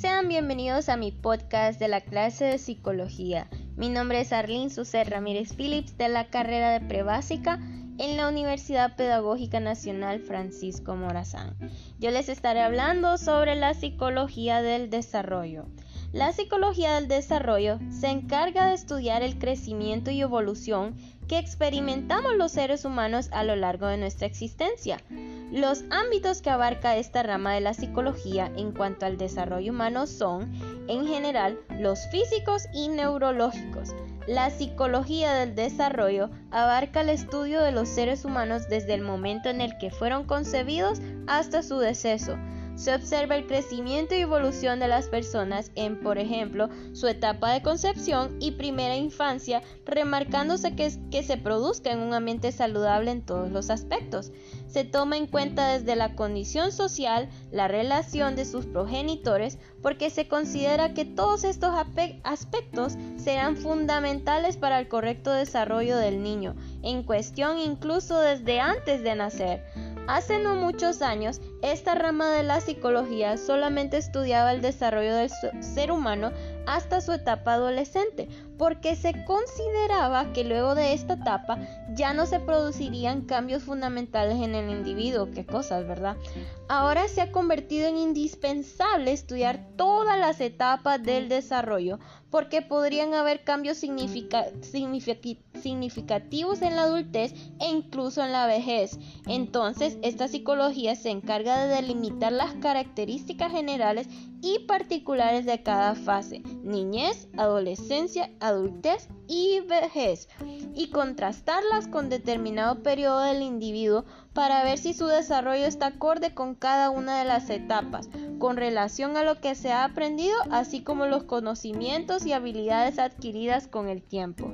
Sean bienvenidos a mi podcast de la clase de psicología. Mi nombre es Arlene Sucer Ramírez Phillips de la carrera de prebásica en la Universidad Pedagógica Nacional Francisco Morazán. Yo les estaré hablando sobre la psicología del desarrollo. La psicología del desarrollo se encarga de estudiar el crecimiento y evolución que experimentamos los seres humanos a lo largo de nuestra existencia. Los ámbitos que abarca esta rama de la psicología en cuanto al desarrollo humano son, en general, los físicos y neurológicos. La psicología del desarrollo abarca el estudio de los seres humanos desde el momento en el que fueron concebidos hasta su deceso se observa el crecimiento y evolución de las personas en, por ejemplo, su etapa de concepción y primera infancia, remarcándose que, que se produzca en un ambiente saludable en todos los aspectos. Se toma en cuenta desde la condición social, la relación de sus progenitores, porque se considera que todos estos aspectos serán fundamentales para el correcto desarrollo del niño, en cuestión incluso desde antes de nacer. Hace no muchos años, esta rama de la psicología solamente estudiaba el desarrollo del ser humano hasta su etapa adolescente, porque se consideraba que luego de esta etapa ya no se producirían cambios fundamentales en el individuo, qué cosas, ¿verdad? Ahora se ha convertido en indispensable estudiar todas las etapas del desarrollo, porque podrían haber cambios significativos en la adultez e incluso en la vejez. Entonces, esta psicología se encarga de delimitar las características generales y particulares de cada fase, niñez, adolescencia, adultez y vejez, y contrastarlas con determinado periodo del individuo para ver si su desarrollo está acorde con cada una de las etapas, con relación a lo que se ha aprendido, así como los conocimientos y habilidades adquiridas con el tiempo.